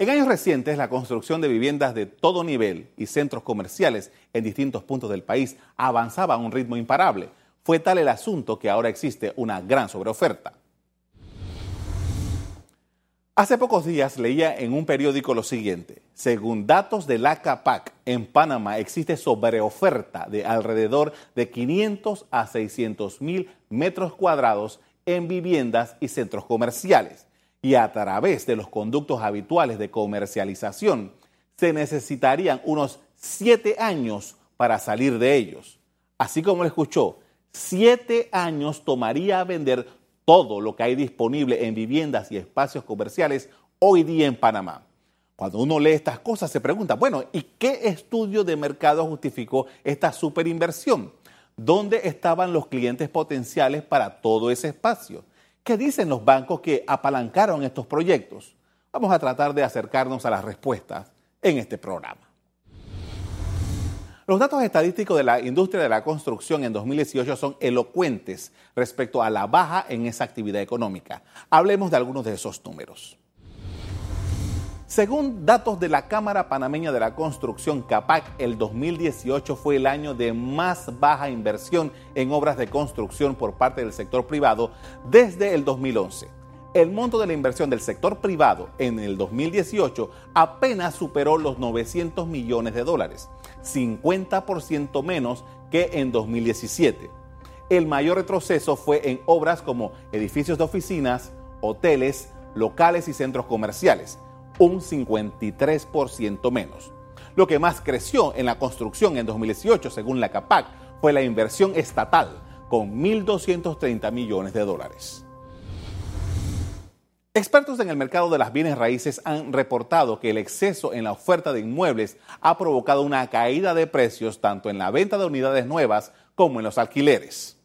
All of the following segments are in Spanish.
En años recientes, la construcción de viviendas de todo nivel y centros comerciales en distintos puntos del país avanzaba a un ritmo imparable. Fue tal el asunto que ahora existe una gran sobreoferta. Hace pocos días leía en un periódico lo siguiente. Según datos de la CAPAC, en Panamá existe sobreoferta de alrededor de 500 a 600 mil metros cuadrados en viviendas y centros comerciales y a través de los conductos habituales de comercialización, se necesitarían unos siete años para salir de ellos. Así como lo escuchó, siete años tomaría vender todo lo que hay disponible en viviendas y espacios comerciales hoy día en Panamá. Cuando uno lee estas cosas se pregunta, bueno, ¿y qué estudio de mercado justificó esta superinversión? ¿Dónde estaban los clientes potenciales para todo ese espacio? ¿Qué dicen los bancos que apalancaron estos proyectos? Vamos a tratar de acercarnos a las respuestas en este programa. Los datos estadísticos de la industria de la construcción en 2018 son elocuentes respecto a la baja en esa actividad económica. Hablemos de algunos de esos números. Según datos de la Cámara Panameña de la Construcción, CAPAC, el 2018 fue el año de más baja inversión en obras de construcción por parte del sector privado desde el 2011. El monto de la inversión del sector privado en el 2018 apenas superó los 900 millones de dólares, 50% menos que en 2017. El mayor retroceso fue en obras como edificios de oficinas, hoteles, locales y centros comerciales un 53% menos. Lo que más creció en la construcción en 2018, según la CAPAC, fue la inversión estatal, con 1.230 millones de dólares. Expertos en el mercado de las bienes raíces han reportado que el exceso en la oferta de inmuebles ha provocado una caída de precios tanto en la venta de unidades nuevas como en los alquileres.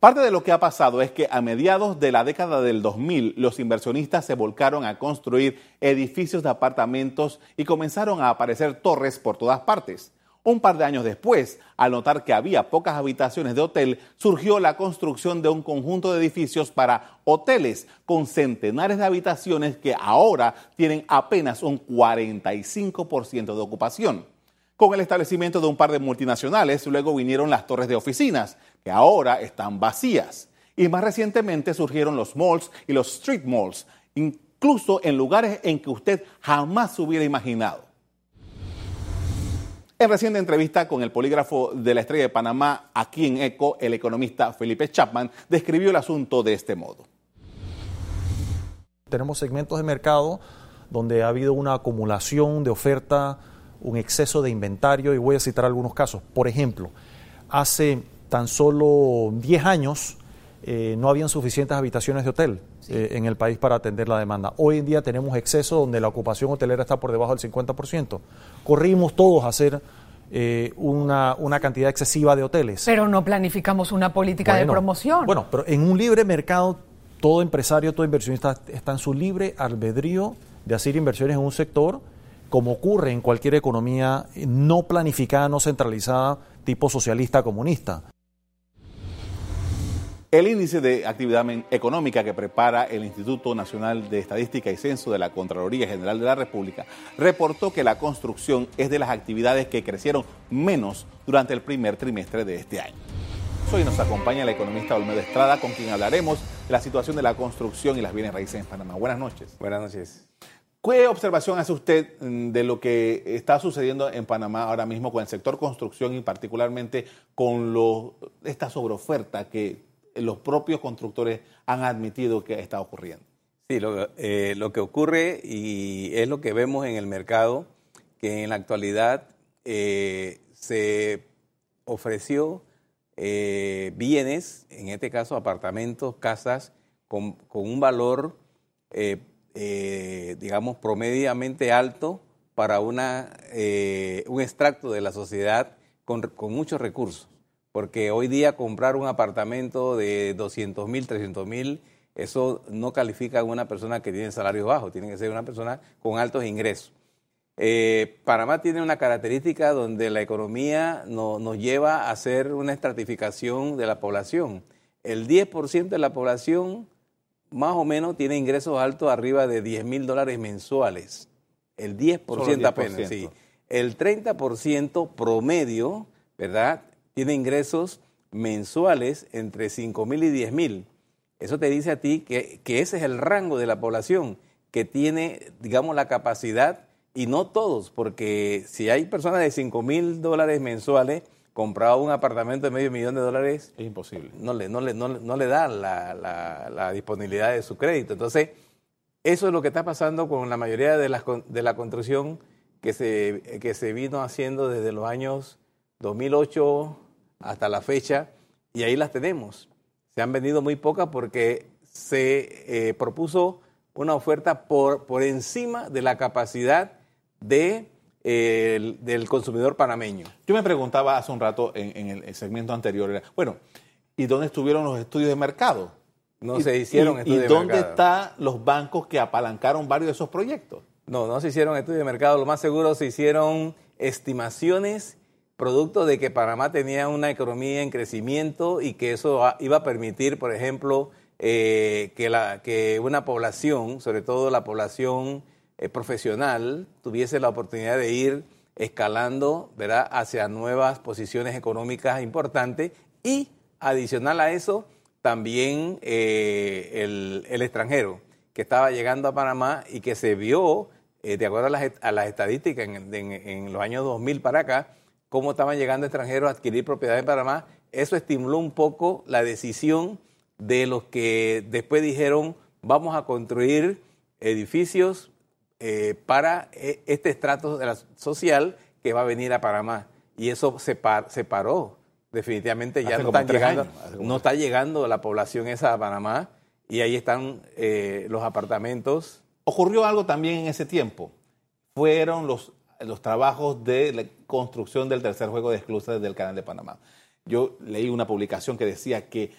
Parte de lo que ha pasado es que a mediados de la década del 2000 los inversionistas se volcaron a construir edificios de apartamentos y comenzaron a aparecer torres por todas partes. Un par de años después, al notar que había pocas habitaciones de hotel, surgió la construcción de un conjunto de edificios para hoteles con centenares de habitaciones que ahora tienen apenas un 45% de ocupación. Con el establecimiento de un par de multinacionales, luego vinieron las torres de oficinas, que ahora están vacías. Y más recientemente surgieron los malls y los street malls, incluso en lugares en que usted jamás hubiera imaginado. En reciente entrevista con el polígrafo de la Estrella de Panamá, aquí en ECO, el economista Felipe Chapman describió el asunto de este modo. Tenemos segmentos de mercado donde ha habido una acumulación de oferta un exceso de inventario y voy a citar algunos casos. Por ejemplo, hace tan solo 10 años eh, no habían suficientes habitaciones de hotel eh, en el país para atender la demanda. Hoy en día tenemos exceso donde la ocupación hotelera está por debajo del 50%. Corrimos todos a hacer eh, una, una, cantidad excesiva de hoteles. Pero no planificamos una política de promoción. Bueno, pero en un libre mercado, todo empresario, todo inversionista está en su libre albedrío de hacer inversiones en un sector como ocurre en cualquier economía no planificada, no centralizada, tipo socialista comunista. El índice de actividad económica que prepara el Instituto Nacional de Estadística y Censo de la Contraloría General de la República reportó que la construcción es de las actividades que crecieron menos durante el primer trimestre de este año. Hoy nos acompaña la economista Olmedo Estrada, con quien hablaremos de la situación de la construcción y las bienes raíces en Panamá. Buenas noches. Buenas noches. ¿Qué observación hace usted mm, de lo que está sucediendo en Panamá ahora mismo con el sector construcción y particularmente con esta sobreoferta que los propios constructores han admitido que está ocurriendo? Sí, lo, eh, que ocurre y es lo que vemos en el mercado, que en la actualidad eh, se ofreció eh, bienes, en este caso apartamentos, casas, con, un valor eh, digamos, promediamente alto para una, eh, un extracto de la sociedad con, muchos recursos. Porque hoy día comprar un apartamento de 200 mil, 300 mil, eso no califica a una persona que tiene salarios bajos, tiene que ser una persona con altos ingresos. Eh, Panamá tiene una característica donde la economía nos lleva a hacer una estratificación de la población. El 10% de la población más o menos tiene ingresos altos arriba de 10 mil dólares mensuales. El 10%, apenas, sí. El 30% promedio, ¿verdad? Tiene ingresos mensuales entre 5 mil y 10 mil. Eso te dice a ti que, que ese es el rango de la población que tiene, digamos, la capacidad, y no todos, porque si hay personas de 5 mil dólares mensuales, comprado un apartamento de medio millón de dólares. Es imposible. No le, no le, no, le da la, la, disponibilidad de su crédito. Entonces, eso es lo que está pasando con la mayoría de la, de la construcción que se, que se vino haciendo desde los años 2008 hasta la fecha, y ahí las tenemos. Se han vendido muy pocas porque se eh, propuso una oferta por, por encima de la capacidad de, del consumidor panameño. Yo me preguntaba hace un rato en, el segmento anterior, bueno, ¿y dónde estuvieron los estudios de mercado? No se hicieron estudios de mercado. ¿Y dónde están los bancos que apalancaron varios de esos proyectos? No, no se hicieron estudios de mercado. Lo más seguro se hicieron estimaciones producto de que Panamá tenía una economía en crecimiento y que eso iba a permitir, por ejemplo, eh, que, la, que una población, sobre todo la población eh, profesional, tuviese la oportunidad de ir escalando ¿verdad? hacia nuevas posiciones económicas importantes y adicional a eso, también eh, el, extranjero que estaba llegando a Panamá y que se vio, de acuerdo a las, estadísticas en, en los años 2000 para acá, cómo estaban llegando extranjeros a adquirir propiedades en Panamá. Eso estimuló un poco la decisión de los que después dijeron vamos a construir edificios eh, para eh, este estrato social que va a venir a Panamá. Y eso se, paró. Definitivamente ya no, llegando, no está llegando la población esa a Panamá y ahí están eh, los apartamentos. Ocurrió algo también en ese tiempo. Fueron los los trabajos de la construcción del tercer juego de esclusas del Canal de Panamá. Yo leí una publicación que decía que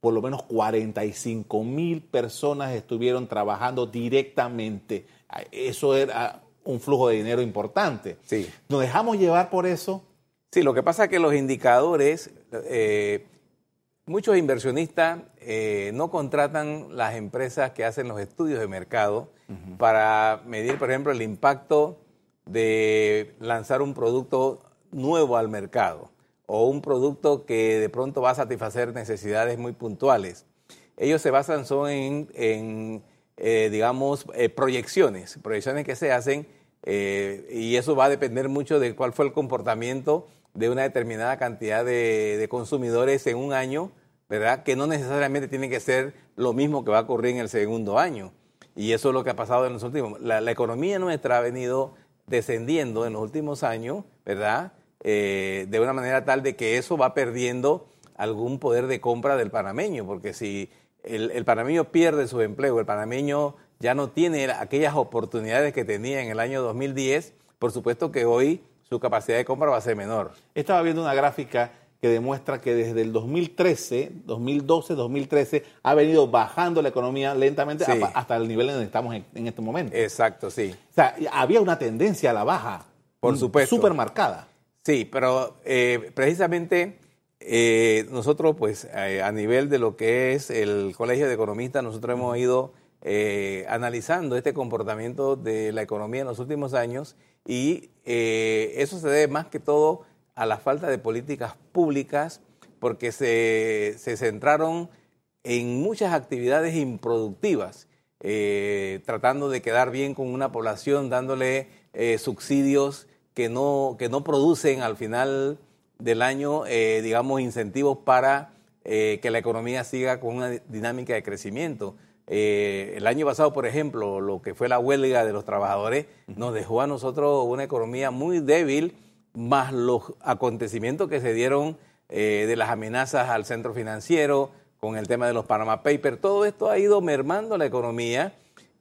por lo menos 45 mil personas estuvieron trabajando directamente. Eso era un flujo de dinero importante. Sí. ¿Nos dejamos llevar por eso? Sí, lo que pasa es que los indicadores, eh, muchos inversionistas eh, no contratan las empresas que hacen los estudios de mercado para medir, por ejemplo, el impacto de lanzar un producto nuevo al mercado o un producto que de pronto va a satisfacer necesidades muy puntuales. Ellos se basan son en, eh, digamos, eh, proyecciones, proyecciones que se hacen eh, y eso va a depender mucho de cuál fue el comportamiento de una determinada cantidad de, consumidores en un año, ¿verdad? Que no necesariamente tiene que ser lo mismo que va a ocurrir en el segundo año. Y eso es lo que ha pasado en los últimos. La, la economía nuestra ha venido descendiendo en los últimos años, ¿verdad? Eh, de una manera tal de que eso va perdiendo algún poder de compra del panameño, porque si el, panameño pierde su empleo, el panameño ya no tiene aquellas oportunidades que tenía en el año 2010, por supuesto que hoy su capacidad de compra va a ser menor. Estaba viendo una gráfica que demuestra que desde el 2013, 2012, 2013, ha venido bajando la economía lentamente hasta el nivel en donde estamos en, este momento. Exacto, sí. O sea, había una tendencia a la baja. Por supuesto. Súper marcada. Sí, pero eh, precisamente eh, nosotros, pues, eh, a nivel de lo que es el Colegio de Economistas, nosotros hemos ido analizando este comportamiento de la economía en los últimos años y eso se debe más que todo a la falta de políticas públicas porque se, centraron en muchas actividades improductivas, eh, tratando de quedar bien con una población, dándole eh, subsidios que no, que no producen al final del año, eh, digamos, incentivos para que la economía siga con una dinámica de crecimiento. el año pasado, por ejemplo, lo que fue la huelga de los trabajadores nos dejó a nosotros una economía muy débil más los acontecimientos que se dieron eh, de las amenazas al centro financiero, con el tema de los Panama Papers, todo esto ha ido mermando la economía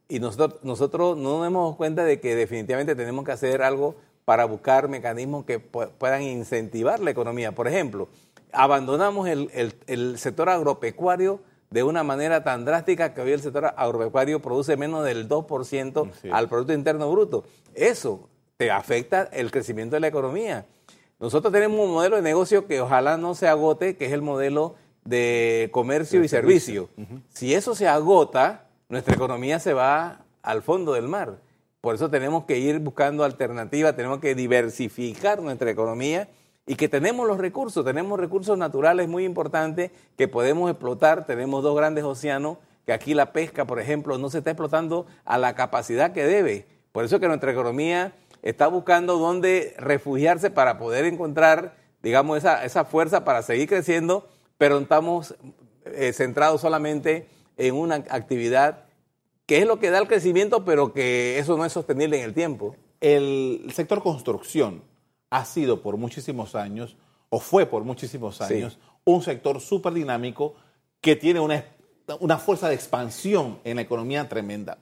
y nosotros, nosotros no nos damos cuenta de que definitivamente tenemos que hacer algo para buscar mecanismos que puedan incentivar la economía. Por ejemplo, abandonamos el, sector agropecuario de una manera tan drástica que hoy el sector agropecuario produce menos del 2% al Producto Interno Bruto. Eso te afecta el crecimiento de la economía. Nosotros tenemos un modelo de negocio que ojalá no se agote, que es el modelo de comercio y servicio. Si eso se agota, nuestra economía se va al fondo del mar. Por eso tenemos que ir buscando alternativas, tenemos que diversificar nuestra economía y que tenemos los recursos, tenemos recursos naturales muy importantes que podemos explotar, tenemos dos grandes océanos, que aquí la pesca, por ejemplo, no se está explotando a la capacidad que debe. Por eso que nuestra economía está buscando dónde refugiarse para poder encontrar, digamos, esa, esa fuerza para seguir creciendo, pero estamos eh, centrados solamente en una actividad que es lo que da el crecimiento, pero que eso no es sostenible en el tiempo. El sector construcción ha sido por muchísimos años, o fue por muchísimos años, un sector súper dinámico que tiene una, una, fuerza de expansión en la economía tremenda.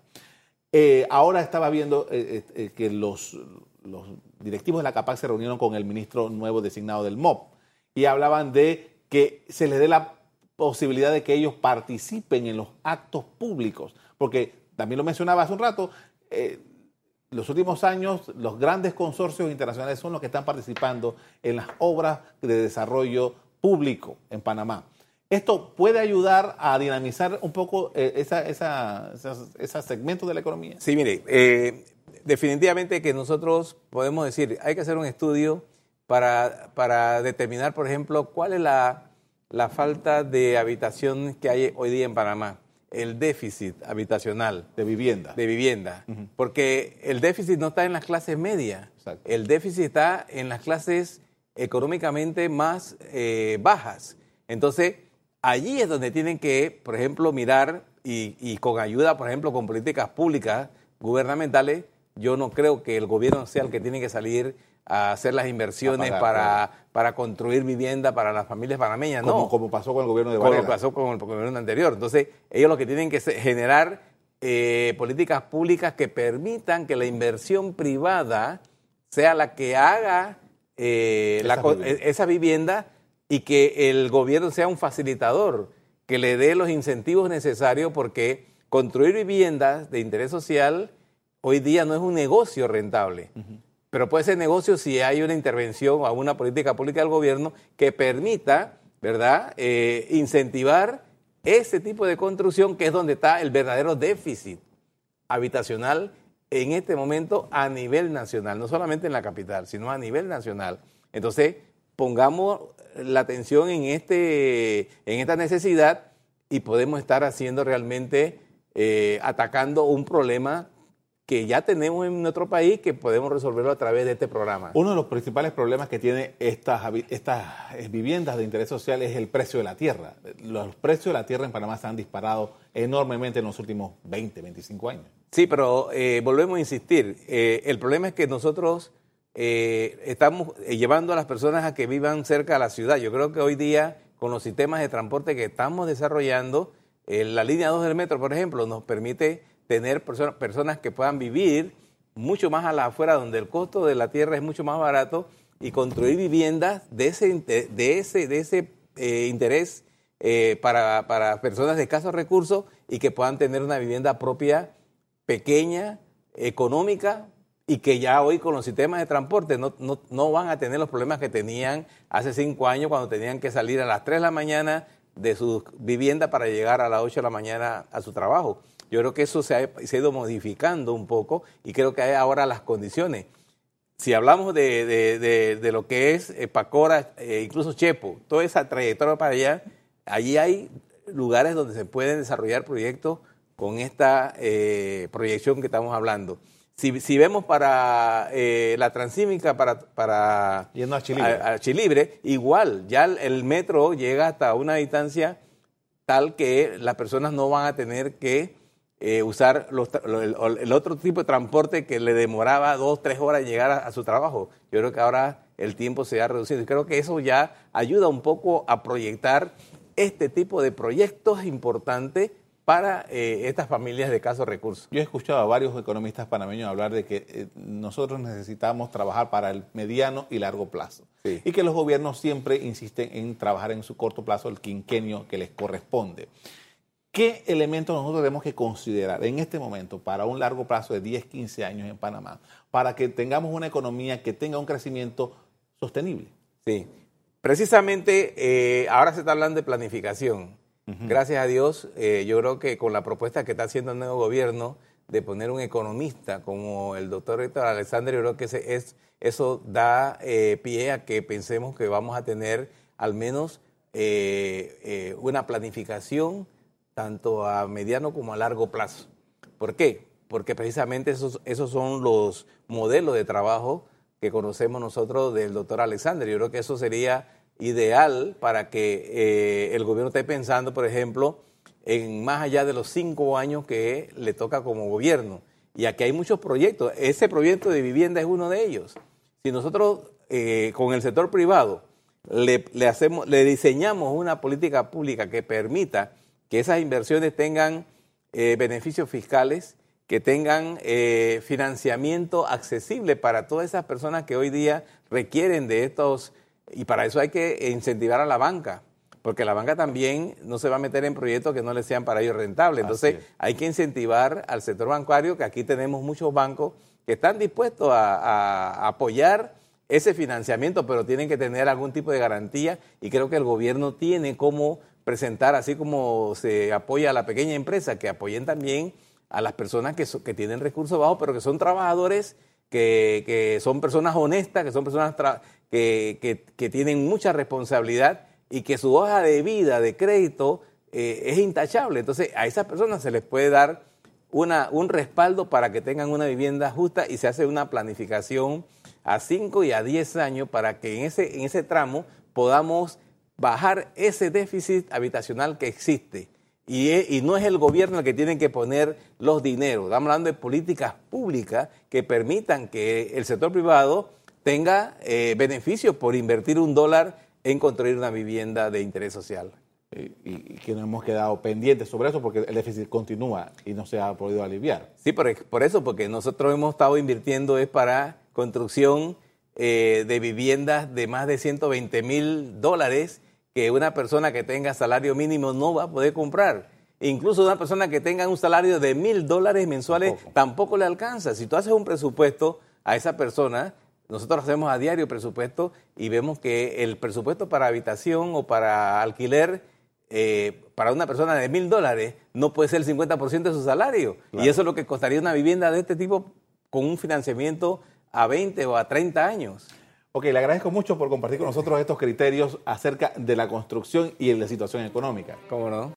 Eh, ahora estaba viendo eh, eh, que los, los, directivos de la CAPAC se reunieron con el ministro nuevo designado del MOP y hablaban de que se les dé la posibilidad de que ellos participen en los actos públicos porque también lo mencionaba hace un rato, eh, los últimos años los grandes consorcios internacionales son los que están participando en las obras de desarrollo público en Panamá. ¿Esto puede ayudar a dinamizar un poco eh, esa, esa, ese segmento de la economía? Sí, mire, eh, definitivamente que nosotros podemos decir, hay que hacer un estudio para, para determinar, por ejemplo, cuál es la, la falta de habitación que hay hoy día en Panamá el déficit habitacional. De vivienda. De vivienda. Porque el déficit no está en las clases medias. El déficit está en las clases económicamente más eh, bajas. Entonces, allí es donde tienen que, por ejemplo, mirar y, y con ayuda, por ejemplo, con políticas públicas gubernamentales, yo no creo que el gobierno sea el que tiene que salir a hacer las inversiones para, para construir vivienda para las familias panameñas. Como, no. como pasó con el gobierno de Varela. Como pasó con el gobierno anterior. Entonces, ellos lo que tienen que generar eh, políticas públicas que permitan que la inversión privada sea la que haga eh, esa, vivienda. y que el gobierno sea un facilitador, que le dé los incentivos necesarios porque construir viviendas de interés social hoy día no es un negocio rentable. Pero puede ser negocio si hay una intervención o una política pública del gobierno que permita, ¿verdad?, eh, incentivar ese tipo de construcción que es donde está el verdadero déficit habitacional en este momento a nivel nacional, no solamente en la capital, sino a nivel nacional. Entonces, pongamos la atención en, este, en esta necesidad y podemos estar haciendo realmente, eh, atacando un problema que ya tenemos en nuestro país que podemos resolverlo a través de este programa. Uno de los principales problemas que tiene estas, estas viviendas de interés social es el precio de la tierra. Los precios de la tierra en Panamá se han disparado enormemente en los últimos 20, 25 años. Sí, pero eh, volvemos a insistir. Eh, el problema es que nosotros eh, estamos llevando a las personas a que vivan cerca de la ciudad. Yo creo que hoy día, con los sistemas de transporte que estamos desarrollando, la línea 2 del metro, por ejemplo, nos permite tener personas, que puedan vivir mucho más a la afuera, donde el costo de la tierra es mucho más barato, y construir viviendas de ese, de ese, de ese eh, interés eh, para, para, personas de escasos recursos y que puedan tener una vivienda propia, pequeña, económica, y que ya hoy con los sistemas de transporte no, no, no van a tener los problemas que tenían hace cinco años cuando tenían que salir a las 3 de la mañana de su vivienda para llegar a las 8 de la mañana a su trabajo. Yo creo que eso se ha, ido modificando un poco y creo que hay ahora las condiciones. Si hablamos de, lo que es eh, Pacora, eh, incluso Chepo, toda esa trayectoria para allá, allí hay lugares donde se pueden desarrollar proyectos con esta eh, proyección que estamos hablando. Si, vemos para la transímica, para, para Yendo a Chilibre. igual, ya el metro llega hasta una distancia tal que las personas no van a tener que eh, usar el, otro tipo de transporte que le demoraba dos, tres horas llegar a, su trabajo. Yo creo que ahora el tiempo se ha reducido y creo que eso ya ayuda un poco a proyectar este tipo de proyectos importantes para eh, estas familias de escasos recursos. Yo he escuchado a varios economistas panameños hablar de que eh, nosotros necesitamos trabajar para el mediano y largo plazo y que los gobiernos siempre insisten en trabajar en su corto plazo el quinquenio que les corresponde. ¿Qué elementos nosotros tenemos que considerar en este momento para un largo plazo de 10, 15 años en Panamá, para que tengamos una economía que tenga un crecimiento sostenible? Sí. precisamente eh, ahora se está hablando de planificación. Gracias a Dios, eh, yo creo que con la propuesta que está haciendo el nuevo gobierno de poner un economista como el doctor Héctor Alexander, yo creo que es, eso da eh, pie a que pensemos que vamos a tener al menos una planificación tanto a mediano como a largo plazo. ¿Por qué? Porque precisamente esos, esos son los modelos de trabajo que conocemos nosotros del doctor Alexander. Yo creo que eso sería ideal para que eh, el gobierno esté pensando, por ejemplo, en más allá de los cinco años que le toca como gobierno. Y aquí hay muchos proyectos. Ese proyecto de vivienda es uno de ellos. Si nosotros eh, con el sector privado le, hacemos, le diseñamos una política pública que permita que esas inversiones tengan eh, beneficios fiscales, que tengan eh, financiamiento accesible para todas esas personas que hoy día requieren de estos, y para eso hay que incentivar a la banca, porque la banca también no se va a meter en proyectos que no le sean para ellos rentables. Entonces hay que incentivar al sector bancario, que aquí tenemos muchos bancos que están dispuestos a, apoyar ese financiamiento, pero tienen que tener algún tipo de garantía y creo que el gobierno tiene como presentar, así como se apoya a la pequeña empresa, que apoyen también a las personas que, que tienen recursos bajos, pero que son trabajadores, que, que son personas honestas, que son personas que, que, tienen mucha responsabilidad y que su hoja de vida, de crédito, eh, es intachable. Entonces, a esas personas se les puede dar una, un respaldo para que tengan una vivienda justa y se hace una planificación a 5 y a 10 años para que en ese, en ese tramo podamos bajar ese déficit habitacional que existe y, no es el gobierno el que tiene que poner los dineros. Estamos hablando de políticas públicas que permitan que el sector privado tenga eh, beneficios por invertir un dólar en construir una vivienda de interés social. Y, que no hemos quedado pendientes sobre eso porque el déficit continúa y no se ha podido aliviar. Sí, por, por eso, porque nosotros hemos estado invirtiendo es para construcción eh, de viviendas de más de 120 mil dólares que una persona que tenga salario mínimo no va a poder comprar. Incluso una persona que tenga un salario de mil dólares mensuales tampoco. le alcanza. Si tú haces un presupuesto a esa persona, nosotros hacemos a diario presupuesto y vemos que el presupuesto para habitación o para alquiler eh, para una persona de mil dólares no puede ser el 50% de su salario. Y eso es lo que costaría una vivienda de este tipo con un financiamiento a 20 o a 30 años. Ok, le agradezco mucho por compartir con nosotros estos criterios acerca de la construcción y de la situación económica. ¿Cómo no?